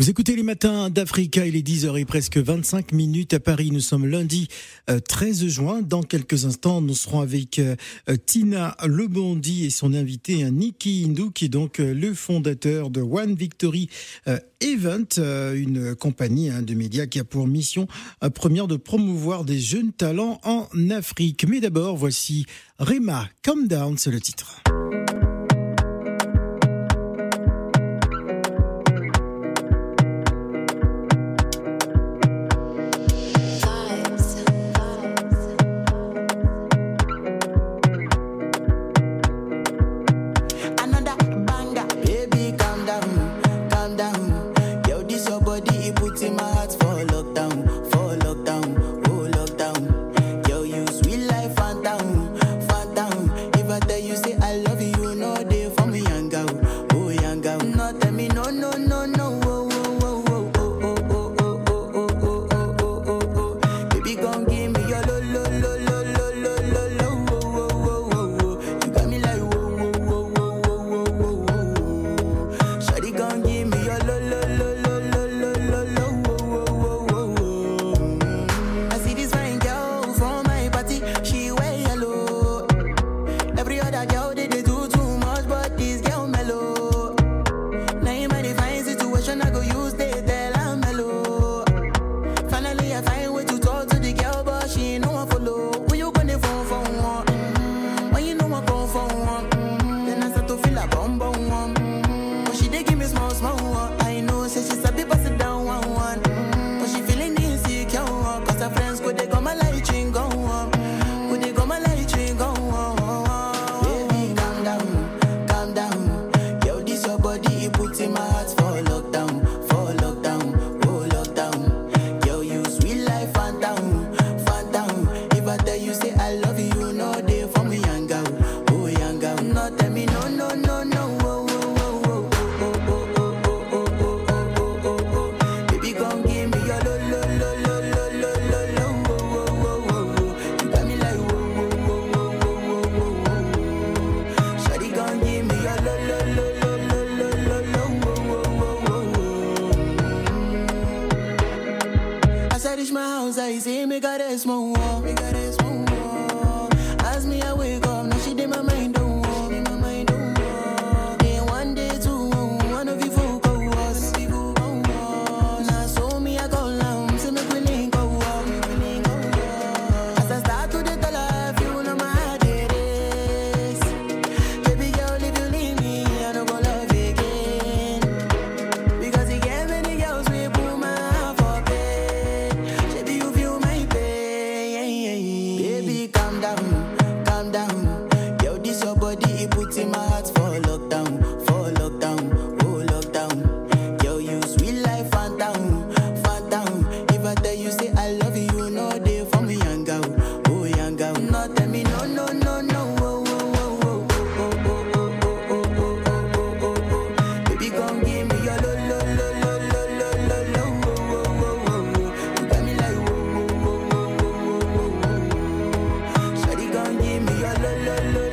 Vous écoutez les matins d'Africa, il est 10h et presque 25 minutes à Paris. Nous sommes lundi 13 euh, juin. Dans quelques instants, nous serons avec euh, Tina Lebondi et son invité hein, Niki Hindou, qui est donc euh, le fondateur de One Victory Event, une compagnie hein, de médias qui a pour mission première de promouvoir des jeunes talents en Afrique. Mais d'abord, voici Rema, Calm Down, c'est le titre. Voilà,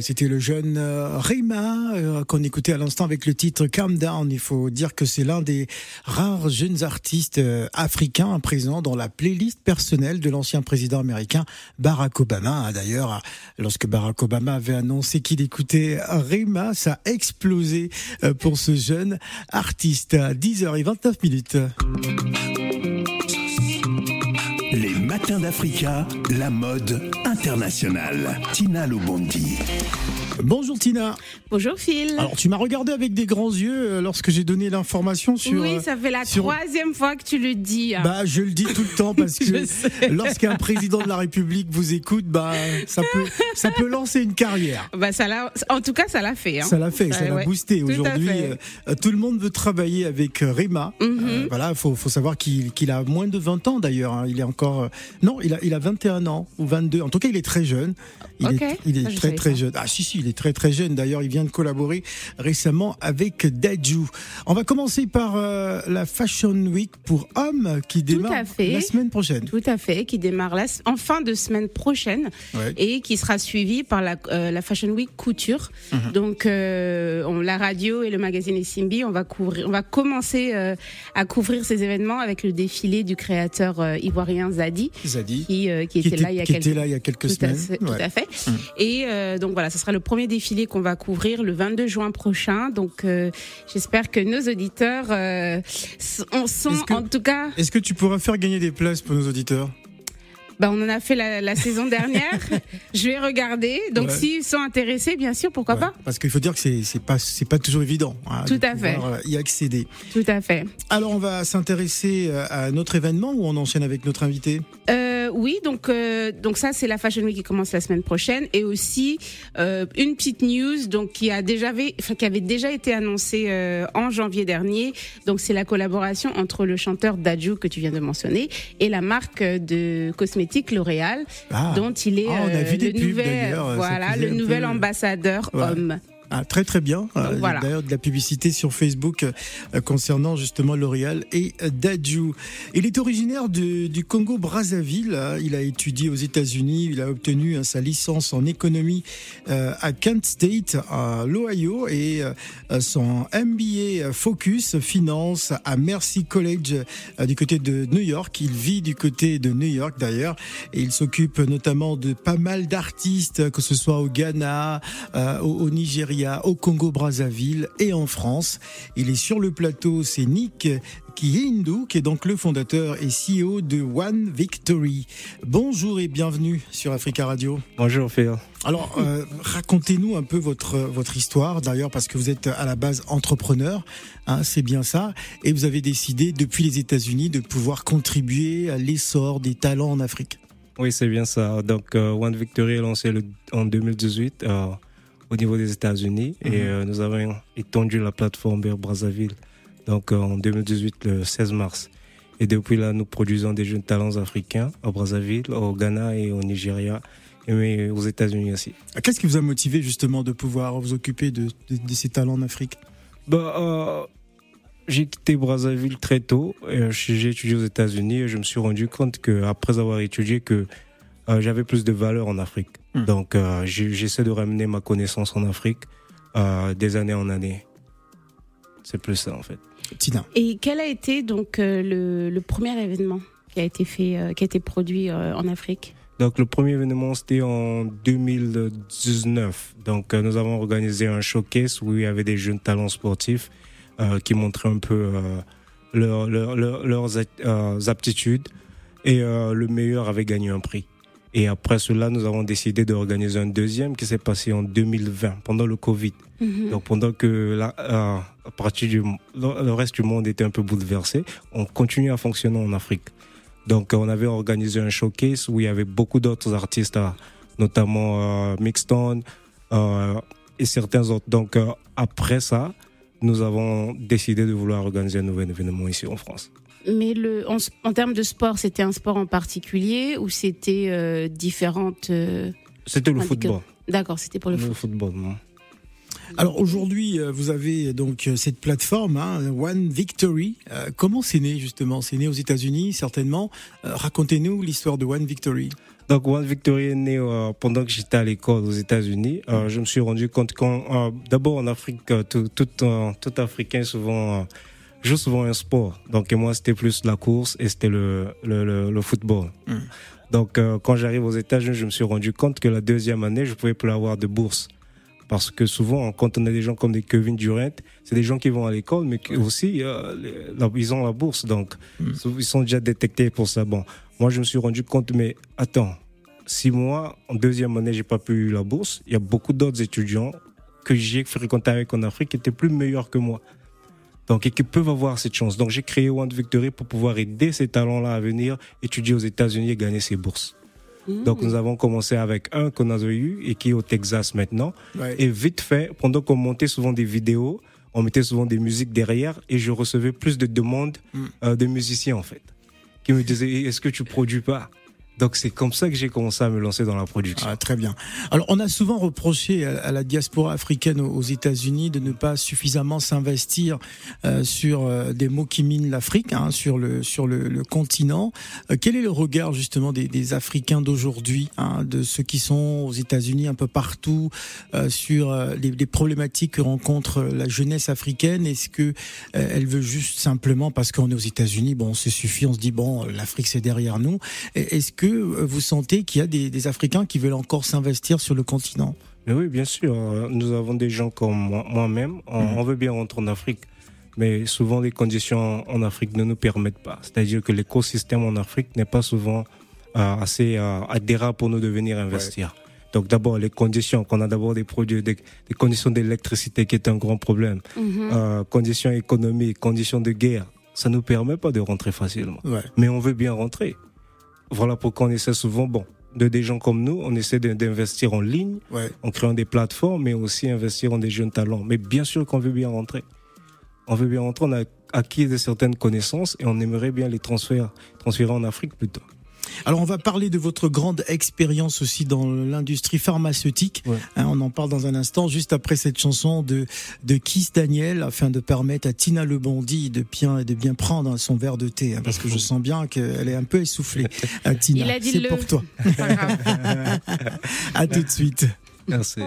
c'était le jeune euh, Rima euh, qu'on écoutait à l'instant avec le titre Calm Down. Il faut dire que c'est l'un des rares jeunes artistes euh, africains présents dans la playlist personnelle de l'ancien président américain Barack Obama. D'ailleurs, lorsque Barack Obama avait annoncé qu'il écoutait Rima, ça a explosé pour ce jeune artiste. À 10h29 minutes. Les matins d'Africa, la mode internationale. Tina Lobondi. Bonjour Tina. Bonjour Phil. Alors tu m'as regardé avec des grands yeux euh, lorsque j'ai donné l'information sur. Oui, ça fait la troisième fois que tu le dis. Hein. Bah je le dis tout le temps parce que lorsqu'un président de la République vous écoute, bah ça peut ça peut lancer une carrière. Bah ça l'a, en tout cas ça l'a fait. Hein. Ça l'a fait, ça l'a boosté. Aujourd'hui, euh, tout le monde veut travailler avec euh, Réma. Mhm. voilà, faut faut savoir qu'il a moins de 20 ans d'ailleurs. Hein. Il est encore non, il a il a 21 ans ou 22. En tout cas, il est très jeune. Il est, il est très très jeune. Ah si si, il est très très jeune. D'ailleurs, il vient de collaborer récemment avec Daju. On va commencer par euh, la Fashion Week pour hommes qui démarre la semaine prochaine. Tout à fait, qui démarre en fin de semaine prochaine et qui sera suivie par la, euh, la Fashion Week couture. Mhm. Donc, euh, on, la radio et le magazine Essimbi, on va couvrir, on va commencer à couvrir ces événements avec le défilé du créateur ivoirien Zadi, Zadi qui, qui, était, là il y a quelques, là il y a quelques semaines. tout à fait. Mhm. Et donc voilà, ce sera le premier défilé qu'on va couvrir le 22 juin prochain. Donc euh, j'espère que nos auditeurs euh, on sent en tout cas. Est-ce que tu pourras faire gagner des places pour nos auditeurs? Bah, on en a fait la, saison dernière. je vais regarder. Donc, s'ils sont intéressés, bien sûr, pourquoi pas Parce qu'il faut dire que c'est c'est pas c'est pas toujours évident. Hein, Tout à fait. Euh, y accéder. Tout à fait. Alors, on va s'intéresser à notre événement ou on enchaîne avec notre invité? Oui, donc euh, donc ça c'est la Fashion Week qui commence la semaine prochaine et aussi euh, une petite news donc qui a déjà enfin, qui avait déjà été annoncée euh, en janvier dernier. Donc c'est la collaboration entre le chanteur Daju que tu viens de mentionner et la marque de cosmétiques L'Oréal ah. dont il est ah, le nouvel voilà le nouvel ambassadeur homme. Ah, très très bien. Euh, d'ailleurs de la publicité sur Facebook euh, concernant justement L'Oréal et euh, Dadju. Il est originaire du Congo Brazzaville. Il a étudié aux États-Unis. Il a obtenu sa licence en économie à Kent State, à l'Ohio, et son MBA Focus Finance à Mercy College du côté de New York. Il vit du côté de New York d'ailleurs, et il s'occupe notamment de pas mal d'artistes, que ce soit au Ghana, au Nigeria au Congo-Brazzaville et en France. Il est sur le plateau, c'est Nick Kihindu, qui est donc le fondateur et CEO de One Victory. Bonjour et bienvenue sur Africa Radio. Bonjour Phil. Alors, euh, racontez-nous un peu votre votre histoire, d'ailleurs, parce que vous êtes à la base entrepreneur, hein, c'est bien ça, et vous avez décidé depuis les États-Unis de pouvoir contribuer à l'essor des talents en Afrique. Oui, c'est bien ça. Donc, euh, One Victory est lancé en 2018 au niveau des États-Unis et mhm. euh, nous avons étendu la plateforme vers Brazzaville donc euh, en 2018 le 16 mars. Et depuis là, nous produisons des jeunes talents africains au Brazzaville, au Ghana et au Nigeria, et aux États-Unis aussi. Qu'est-ce qui vous a motivé justement de pouvoir vous occuper de, ces talents en Afrique? Bah, euh, J'ai quitté Brazzaville très tôt. J'ai étudié aux États-Unis et je me suis rendu compte que après avoir étudié que j'avais plus de valeur en Afrique. Hmm. Donc, euh, j'essaie de ramener ma connaissance en Afrique euh, des années en années. C'est plus ça, en fait. Tina. Et quel a été donc euh, le, premier événement qui a été fait, qui a été produit en Afrique? Donc le premier événement c'était en 2019. Donc nous avons organisé un showcase où il y avait des jeunes talents sportifs qui montraient un peu leurs aptitudes et le meilleur avait gagné un prix. Et après cela, nous avons décidé d'organiser un deuxième qui s'est passé en 2020, pendant le Covid. Mhm. Donc pendant que la, euh, à partir du le reste du monde était un peu bouleversé, on continue à fonctionner en Afrique. Donc on avait organisé un showcase où il y avait beaucoup d'autres artistes, euh, notamment euh, Mixton euh, et certains autres. Donc euh, après ça, nous avons décidé de vouloir organiser un nouvel événement ici en France. Mais le, en, termes de sport, c'était un sport en particulier ou c'était euh, différentes. Euh, c'était le football. D'accord, c'était pour le, le football. Alors aujourd'hui, euh, vous avez donc cette plateforme, hein, One Victory. comment c'est né justement? C'est né aux États-Unis, certainement. Racontez-nous l'histoire de One Victory. Donc One Victory est né pendant que j'étais à l'école aux États-Unis. je me suis rendu compte quand, d'abord en Afrique, tout, tout, tout Africain souvent joue souvent un sport. Donc moi, c'était plus la course et c'était le, le, le, football. Hmm. Donc euh, quand j'arrive aux États-Unis, je me suis rendu compte que la deuxième année, je pouvais plus avoir de bourse. Parce que souvent, quand on a des gens comme des Kevin Durant, c'est des gens qui vont à l'école, mais qui aussi, euh, ils ont la bourse. Donc, hmm. ils sont déjà détectés pour ça. Bon, moi, je me suis rendu compte, mais attends, six mois, en deuxième année, j'ai pas pu la bourse. Il y a beaucoup d'autres étudiants que j'ai fréquentés avec en Afrique qui étaient plus meilleurs que moi. Donc, et qui peuvent avoir cette chance. Donc, j'ai créé One Victory pour pouvoir aider ces talents-là à venir étudier aux États-Unis et gagner ces bourses. Mmh. Donc, nous avons commencé avec un qu'on a eu et qui est au Texas maintenant. Et vite fait, pendant qu'on montait souvent des vidéos, on mettait souvent des musiques derrière et je recevais plus de demandes mmh. euh, de musiciens, en fait, qui me disaient, est-ce que tu produis pas? Donc c'est comme ça que j'ai commencé à me lancer dans la production. Ah, très bien. Alors on a souvent reproché à, la diaspora africaine aux États-Unis de ne pas suffisamment s'investir euh, sur euh, des mots qui minent l'Afrique, hein, sur le sur le, le continent. Euh, quel est le regard justement des, des Africains d'aujourd'hui, hein, de ceux qui sont aux États-Unis un peu partout euh, sur les, les, problématiques que rencontre la jeunesse africaine? Est-ce que elle veut juste simplement parce qu'on est aux États-Unis, bon, c'est suffit, on se dit bon, l'Afrique c'est derrière nous. Est-ce que euh, vous sentez qu'il y a des, Africains qui veulent encore s'investir sur le continent? Oui, bien sûr. Nous avons des gens comme moi-même. Mhm. On, veut bien rentrer en Afrique. Mais souvent, les conditions en Afrique ne nous permettent pas. C'est-à-dire que l'écosystème en Afrique n'est pas souvent euh, assez euh, adhérent pour nous de venir investir. Donc d'abord les conditions, qu'on a d'abord des produits, des, conditions d'électricité qui est un grand problème, mhm. conditions économiques, conditions de guerre, ça nous permet pas de rentrer facilement. Mais on veut bien rentrer. Voilà pourquoi on essaie souvent, bon, de des gens comme nous, on essaie d'investir en ligne, en créant des plateformes, mais aussi investir en des jeunes talents. Mais bien sûr qu'on veut bien rentrer. On veut bien rentrer, on a acquis de certaines connaissances et on aimerait bien les transférer, transférer en Afrique plutôt. Alors on va parler de votre grande expérience aussi dans l'industrie pharmaceutique. Hein, on en parle dans un instant, juste après cette chanson de, de Kiss Daniel, afin de permettre à Tina Le Bondi de bien, de bien prendre son verre de thé, hein, parce que je sens bien qu'elle est un peu essoufflée. Euh, Tina, c'est pour toi. à tout de suite. Merci.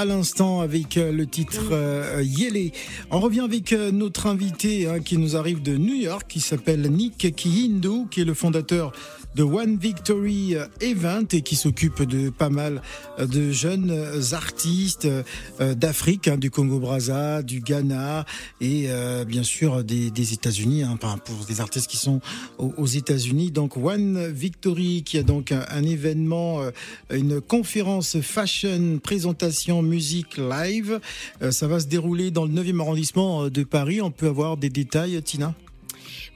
À l'instant avec le titre Yele. On revient avec notre invité hein, qui nous arrive de New York, qui s'appelle Nick Kihindu, qui est le fondateur de One Victory Event et qui s'occupe de pas mal de jeunes artistes d'Afrique, hein, du Congo-Brazza, du Ghana et bien sûr des, États-Unis, hein, pour des artistes qui sont aux, États-Unis. Donc One Victory qui a donc un, événement, euh, une conférence fashion, présentation, musique live. Euh, ça va se dérouler dans le 9e arrondissement euh, de Paris. On peut avoir des détails, Tina?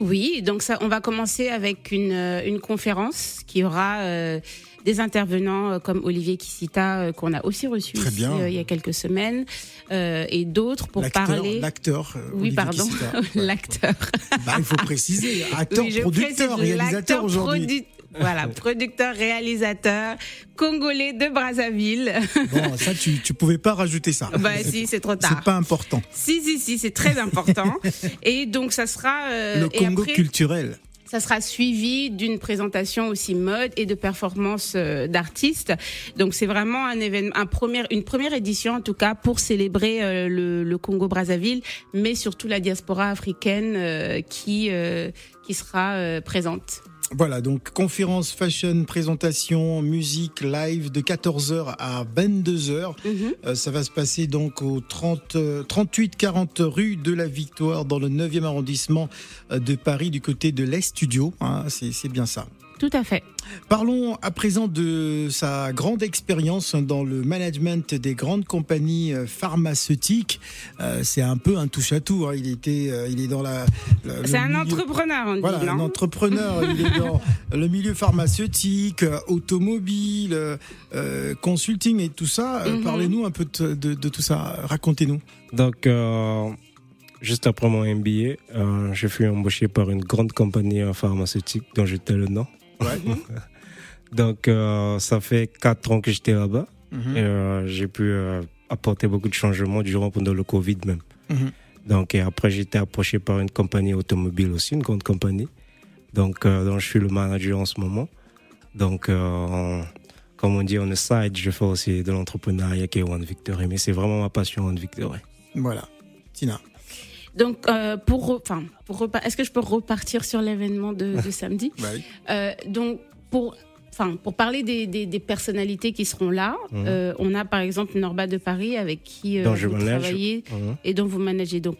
Oui, donc ça, on va commencer avec une, une conférence qui aura des intervenants euh, comme Olivier Kissita euh, qu'on a aussi reçu ici, euh, il y a quelques semaines et d'autres pour parler. L'acteur. Oui, pardon, l'acteur. Bah, il faut préciser, acteur, producteur, réalisateur aujourd'hui. Voilà, producteur, réalisateur, congolais de Brazzaville. Bon, ça, tu, tu pouvais pas rajouter ça. Bah si, c'est trop tard. C'est pas important. Si, si, si, c'est très important. et donc, ça sera... le Congo culturel. Ça sera suivi d'une présentation aussi mode et de performance euh, d'artistes. Donc c'est vraiment un événement, un premier, une première édition en tout cas pour célébrer euh, le, le Congo Brazzaville, mais surtout la diaspora africaine euh, qui qui sera présente. Voilà, donc conférence fashion, présentation, musique live de 14h à 22h. Mhm. Euh, ça va se passer donc au 30, 38 40 rue de la Victoire dans le 9e arrondissement euh, de Paris du côté de l'Est Studio. Hein, c'est bien ça. Tout à fait. Parlons à présent de sa grande expérience dans le management des grandes compagnies euh, pharmaceutiques. Euh, c'est un peu un touche-à-tout. Hein. Il était, euh, il est dans la. c'est un entrepreneur, on dit. Voilà, un entrepreneur. il est dans le milieu pharmaceutique, automobile, consulting et tout ça. Mhm. Parlez-nous un peu de, tout ça. Racontez-nous. Donc. Juste après mon MBA, je fus embauché par une grande compagnie pharmaceutique dont j'étais le nom. Donc, euh, ça fait quatre ans que j'étais là-bas. Et euh, j'ai pu euh, apporter beaucoup de changements durant pendant le Covid même. Mhm. Donc, et après, j'ai été approché par une compagnie automobile aussi, une grande compagnie. Donc, donc je suis le manager en ce moment. Donc, comme on dit on the side, je fais aussi de l'entrepreneuriat qui est One Victory. Mais c'est vraiment ma passion, One Victory. Voilà. Tina. Donc, euh, pour, enfin, pour est-ce que je peux repartir sur l'événement de, de, samedi euh, Donc, pour Enfin, pour parler des, des, des, personnalités qui seront là, mhm. euh, on a par exemple Norba de Paris avec qui euh, vous travaillez mhm. et dont vous managez. Donc,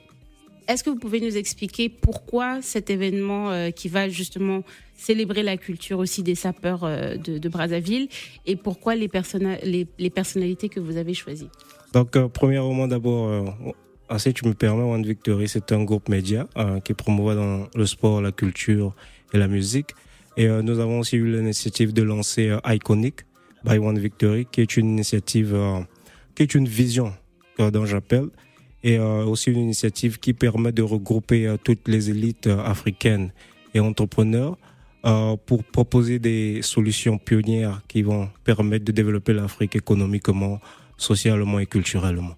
est-ce que vous pouvez nous expliquer pourquoi cet événement euh, qui va justement célébrer la culture aussi des sapeurs de, de, Brazzaville et pourquoi les, les, les, personnalités que vous avez choisies? Donc, premièrement, d'abord, ah, si tu me permets, One Victory, c'est un groupe média euh, qui promouvoit dans le sport, la culture et la musique. Et euh, nous avons aussi eu l'initiative de lancer euh, Iconic by One Victory, qui est une initiative, qui est une vision dont j'appelle, et aussi une initiative qui permet de regrouper toutes les élites africaines et entrepreneurs pour proposer des solutions pionnières qui vont permettre de développer l'Afrique économiquement, socialement et culturellement.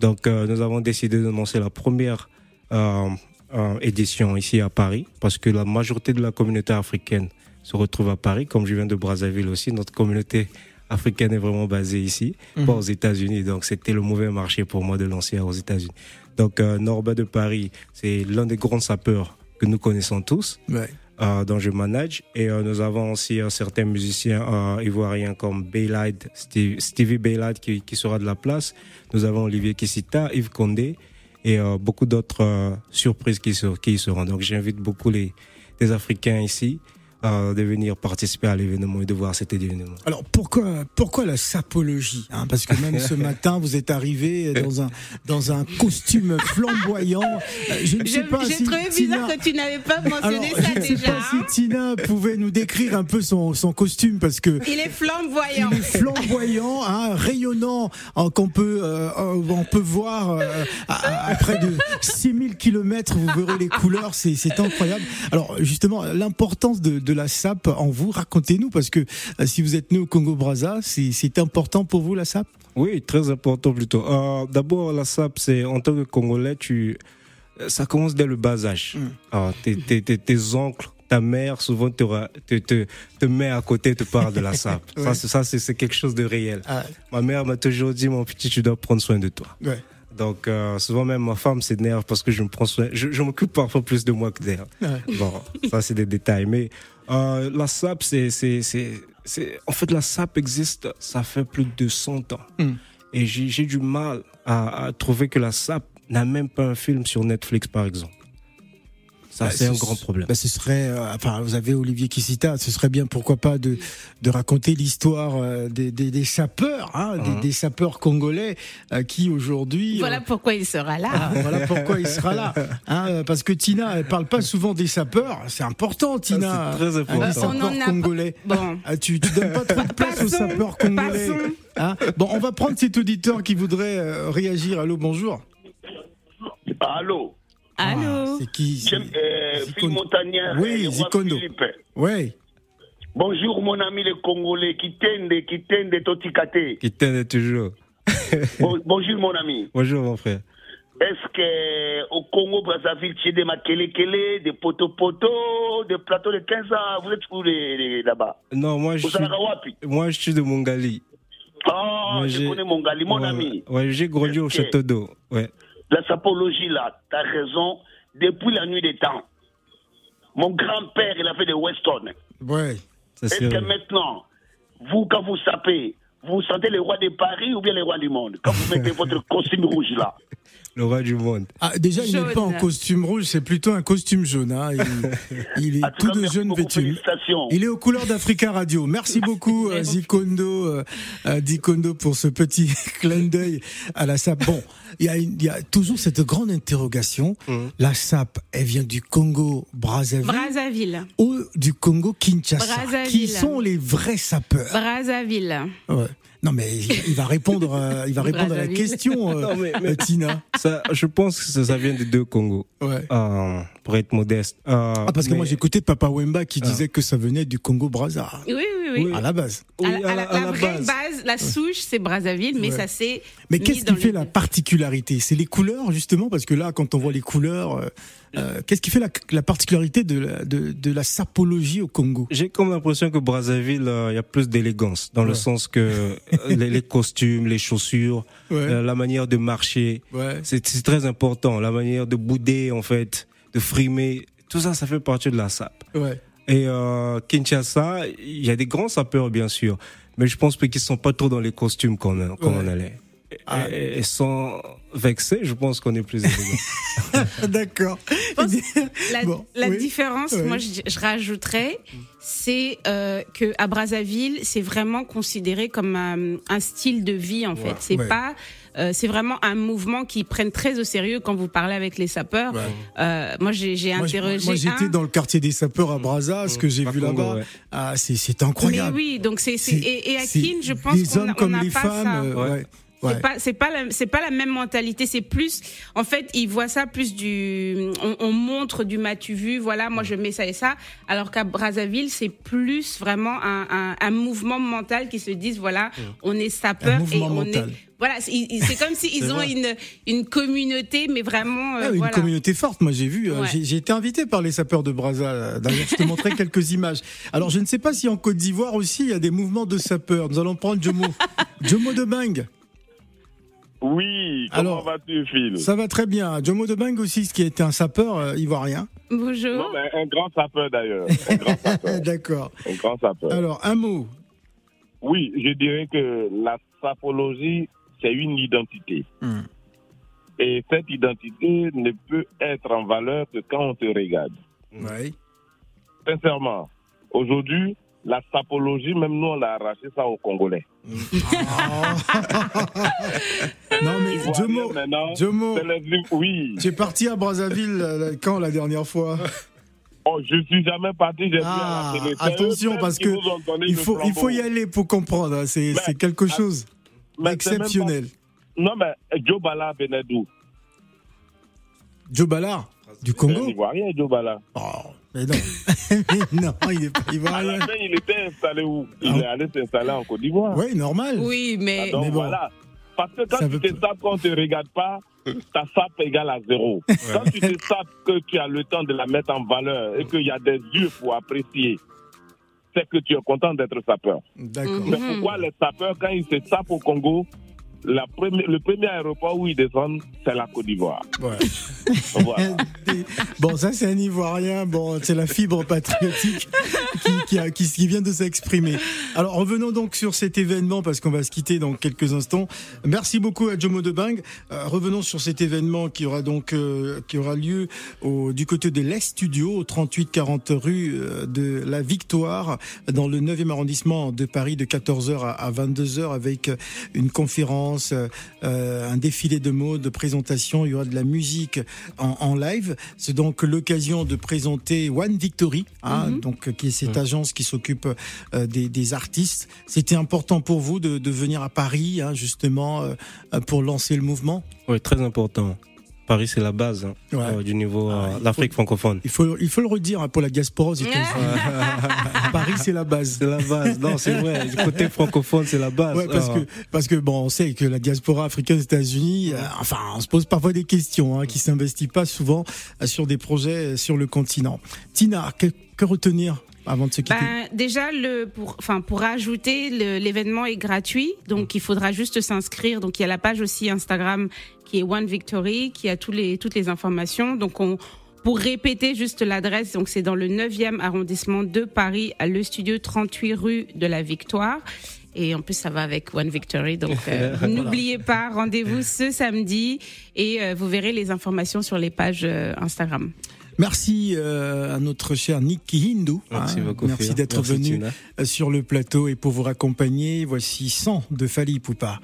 Donc, euh, nous avons décidé de lancer la première euh, euh, édition ici à Paris, parce que la majorité de la communauté africaine se retrouve à Paris, comme je viens de Brazzaville aussi. Notre communauté africaine est vraiment basée ici, mhm. pas aux États-Unis. Donc, c'était le mauvais marché pour moi de lancer aux États-Unis. Donc, Norba de Paris, c'est l'un des grands sapeurs que nous connaissons tous. Ouais. Euh, dont je manage. Et euh, nous avons aussi euh, certains musiciens ivoiriens comme Baylide, Stevie Baylide qui, qui, sera de la place. Nous avons Olivier Kissita, Yves Condé et beaucoup d'autres surprises qui, qui y seront. Donc j'invite beaucoup les, les Africains ici de venir participer à l'événement et de voir cet événement. Alors pourquoi pourquoi la sapologie hein? Parce que même ce matin vous êtes arrivé dans un dans un costume flamboyant. Euh, je ne sais pas J'ai trouvé bizarre que tu n'avais pas mentionné ça déjà. Je ne sais pas si Tina pouvait nous décrire un peu son, son costume parce que il est flamboyant. Il est flamboyant, hein, rayonnant, hein, qu'on peut euh, euh, on peut voir euh, à, à, près de 6000 km. Vous verrez les couleurs, c'est c'est incroyable. Alors justement l'importance de, de de la SAP en vous. Racontez-nous, parce que euh, si vous êtes né au Congo-Brazza, c'est important pour vous la SAP? Oui, très important plutôt. Euh, d'abord, la SAP, c'est en tant que Congolais, tu, ça commence dès le bas âge. Mm. tes, tes, tes, oncles ta mère souvent te, te, te, te met à côté, te parle de la sape. Ça, c'est- ça, c'est c'est quelque chose de réel. Ah, Ma mère m'a toujours dit, mon petit, tu dois prendre soin de toi. ouais. Donc, euh, souvent même ma femme s'énerve parce que je me prends soin, je, je m'occupe parfois plus de moi que d'elle. Ouais. Bon, ça c'est des détails. Mais euh, la SAP, c'est, c'est, c'est, en fait, la SAP existe, ça fait plus de 100 ans. Mm. Et j'ai, j'ai du mal à, à trouver que la SAP n'a même pas un film sur Netflix, par exemple. Ça, Bah, c'est un grand problème. Bah, ce serait, euh, enfin, vous avez Olivier Kissita, ce serait bien, pourquoi pas, de, de raconter l'histoire euh, des, des, des sapeurs, hein, des, Mhm. des sapeurs congolais euh, qui aujourd'hui. Voilà euh, pourquoi il sera là. ah, voilà pourquoi il sera là. Hein, parce que Tina, elle parle pas souvent des sapeurs. C'est important, Tina. c'est très hein, important. des On sapeurs en a pas- congolais. Bon. Ah, tu, tu donnes pas trop de place aux sapeurs congolais. passons. Hein bon, on va prendre cet auditeur qui voudrait euh, réagir. Allô, bonjour. Allô Ah, Allô c'est qui euh, Zikondo. Phil Montagnard Oui, le Zikondo. Ouais. Bonjour mon ami les Congolais qui tendent, qui tendent Totikate. Qui t'aide toujours. Bon- bonjour mon ami. Bonjour, mon frère. Est-ce que au Congo Brazzaville tu as des makele-kele, des poto-poto, des plateaux de 15 ans? Vous êtes où là-bas? Non, moi, je suis, moi, je suis de Mongali. Ah, Moi, je j'ai- connais mon gali, mon Ouais, ami. Ouais, j'ai grandi au château d'eau. Ouais. La sapologie là, t'as raison. Depuis la nuit des temps, mon grand-père, il a fait des Weston. Ouais. Ça, Est-ce c'est que maintenant, vous, quand vous sapez, vous sentez les rois de Paris ou bien les rois du monde? Quand vous mettez votre costume rouge là. Le roi du monde. Ah, déjà, il n'est pas en costume rouge, c'est plutôt un costume jaune. Hein. Il, il est En tout de jaune beaucoup, vêtu. Il est aux couleurs d'Africa Radio. Merci beaucoup, euh, Zikondo, euh, euh, Zikondo, pour ce petit clin d'œil à la SAP. Bon, il y, a y toujours cette grande interrogation. Mhm. La SAP, elle vient du Congo Brazzaville Brazzaville. ou du Congo Kinshasa Brazzaville. Qui sont les vrais sapeurs Brazzaville. Ouais. Non, mais il, va répondre, euh, il va répondre à la question, euh, Non, mais- mais- euh, Tina. Ça, je pense que ça, ça vient des deux Congos, Ouais. euh, pour être modeste. Euh, Ah, parce que moi, j'écoutais Papa Wemba qui Ah. disait que ça venait du Congo Brazza. Oui, oui, oui. Oui. À la base. À Oui, la- à à la- la, à la la vraie base. base, la souche, c'est Brazzaville, mais Ouais. ça c'est. Mais qu'est-ce qui fait la particularité? C'est les couleurs, justement, parce que là, quand on voit les couleurs, euh, qu'est-ce qui fait la, la particularité de la, de, de la sapologie au Congo? J'ai comme l'impression que Brazzaville, euh, il y a plus d'élégance, dans Ouais. le sens que euh, les, les costumes, les chaussures, Ouais. euh, la manière de marcher, Ouais. c'est très important. La manière de bouder, en fait, de frimer, tout ça, ça fait partie de la sape. Ouais. Et euh, Kinshasa, il y a des grands sapeurs, bien sûr, mais je pense qu'ils sont pas trop dans les costumes comme, on- comme Ouais. on allait. Ah. Et, sans vexer, je pense qu'on est plus élégant. D'accord. pense La, Bon, la oui. différence, Oui. moi, je, je rajouterais, c'est euh, que à Brazzaville, c'est vraiment considéré comme un, un style de vie en fait. Ouais. C'est Ouais. pas, euh, c'est vraiment un mouvement qui prennent très au sérieux quand vous parlez avec les sapeurs. Ouais. Euh, moi, j'ai interrogé. moi, j'étais un- dans le quartier des sapeurs à Brazza, ce que j'ai vu là-bas, ouais. ah, c'est c'est Mais incroyable. oui, donc c'est et, et à Kin, je pense les qu'on n'a les pas femmes. ça. euh, Ouais. Ouais. C'est pas c'est pas la c'est pas la même mentalité c'est plus en fait ils voient ça plus du on, on montre du m'as-tu vu voilà moi je mets ça et ça alors qu'à Brazzaville c'est plus vraiment un, un, un mouvement mental qui se disent voilà on est sapeur et on mental. est voilà c'est comme si ils C'est ont une une communauté mais vraiment euh, Ah, une voilà communauté forte, moi j'ai vu. euh, Ouais. J'ai été invité par les sapeurs de Brazza. euh, D'ailleurs, je te montrais quelques images. Alors, je ne sais pas si en Côte d'Ivoire aussi il y a des mouvements de sapeurs. Nous allons prendre Jomo. Jomo de Bang. Oui, comment Alors, vas-tu, Phil? Ça va très bien. Jomo de Bang aussi, qui était un sapeur euh, ivoirien. bonjour Non, mais un grand sapeur d'ailleurs. Un grand sapeur. D'accord. un grand sapeur. Alors, un mot. Oui, je dirais que la sapologie, c'est une identité. Hmm. Et cette identité ne peut être en valeur que quand on te regarde. Ouais. Sincèrement, aujourd'hui, la sapologie, même nous, on a arraché ça aux Congolais. non mais c'est les- Oui. tu es parti à Brazzaville euh, quand la dernière fois Oh, je suis jamais parti, j'ai Ah, à la télé. C'est attention parce que il faut il faut y aller pour comprendre. hein. C'est quelque chose pas- d'exceptionnel. Non, mais Joe Bala d'où Joe du C'est un Congo. Ivoirien, Joe Bala. Oh, mais non, mais non, il est pas À ivoirien. la fin, il était installé où? Il Ah. est allé s'installer en Côte d'Ivoire. Oui, normal. oui mais Ah, donc Mais bon. voilà. Parce que quand Ça tu te tapes, qu'on ne te regarde pas, ta SAP égale à zéro. Quand tu te sapes que tu as le temps de la mettre en valeur et qu'il y a des yeux pour apprécier, c'est que tu es content d'être sapeur. D'accord. C'est pourquoi les sapeurs, quand ils se sapent au Congo, la première- le premier aéroport où ils descendent, c'est la Côte d'Ivoire. Ouais. Voilà. Bon, ça c'est un Ivoirien. Bon, c'est la fibre patriotique qui, qui, a- qui- qui vient de s'exprimer. Alors revenons donc sur cet événement parce qu'on va se quitter dans quelques instants. Merci beaucoup à Jomo de. Euh, revenons sur cet événement qui aura donc euh, qui aura lieu au, du côté de l'Est Studio, au 38-40 rue euh, de la Victoire, dans le 9e arrondissement de Paris, de 14h à, à 22h, avec une conférence, euh, euh, un défilé de mode, de présentation. Il y aura de la musique en, en live. C'est donc l'occasion de présenter One Victory, hein, Mhm. donc qui est cette agence qui s'occupe euh, des, des artistes. C'était important pour vous de, de venir à Paris, hein, justement, pour lancer le mouvement? Oui, très important. Paris, c'est la base hein, Ouais. euh, du niveau Ah, euh, l'Afrique francophone. Il faut, il faut le redire hein, pour la diaspora. Paris, c'est la base. C'est la base. Non, c'est vrai. Du côté francophone, c'est la base. Ouais, parce Ah. que parce que bon, on sait que la diaspora africaine aux États-Unis, euh, enfin, on se pose parfois des questions, hein, qui s'investit pas souvent euh, sur des projets sur le continent. Tina, que, que retenir avant de se quitter Ben, déjà, le, pour, enfin, pour rajouter, le- l'événement est gratuit, donc il faudra juste s'inscrire. Donc il y a la page aussi Instagram qui est One Victory, qui a tous les, toutes les informations. Donc on, pour répéter juste l'adresse, donc c'est dans le 9e arrondissement de Paris, à le studio 38 rue de la Victoire. Et en plus, ça va avec One Victory. Donc, euh, n'oubliez pas, rendez-vous ce samedi et euh, vous verrez les informations sur les pages euh, Instagram. Merci euh, à notre cher Nicky Hindu. Merci hein. Merci d'être venu Tina. euh, sur le plateau et pour vous raccompagner. Voici 100 de Fali Poupa.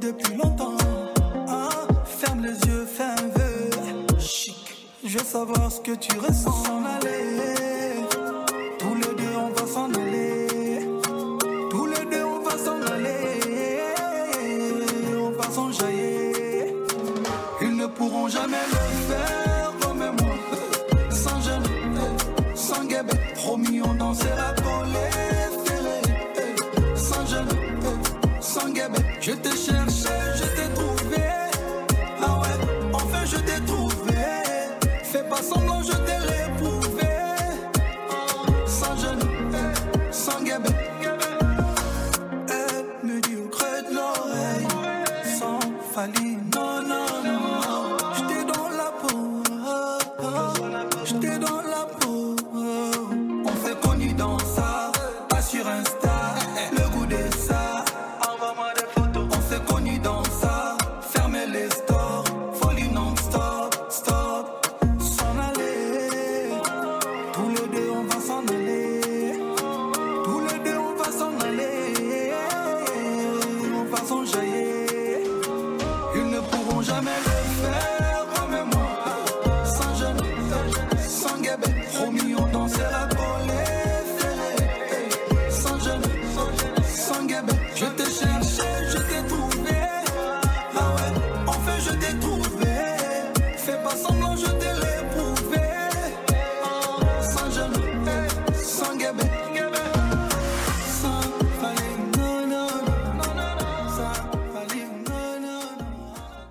Depuis longtemps. Ah, ferme les yeux, fais un vœu. Chic, je veux savoir ce que tu ressens. S'en aller, tous les deux on va s'en aller. Tous les deux on va s'en aller, on va s'enjailler. Ils ne pourront jamais le faire comme moi. Sans gêne, sans guébé, promis on dansera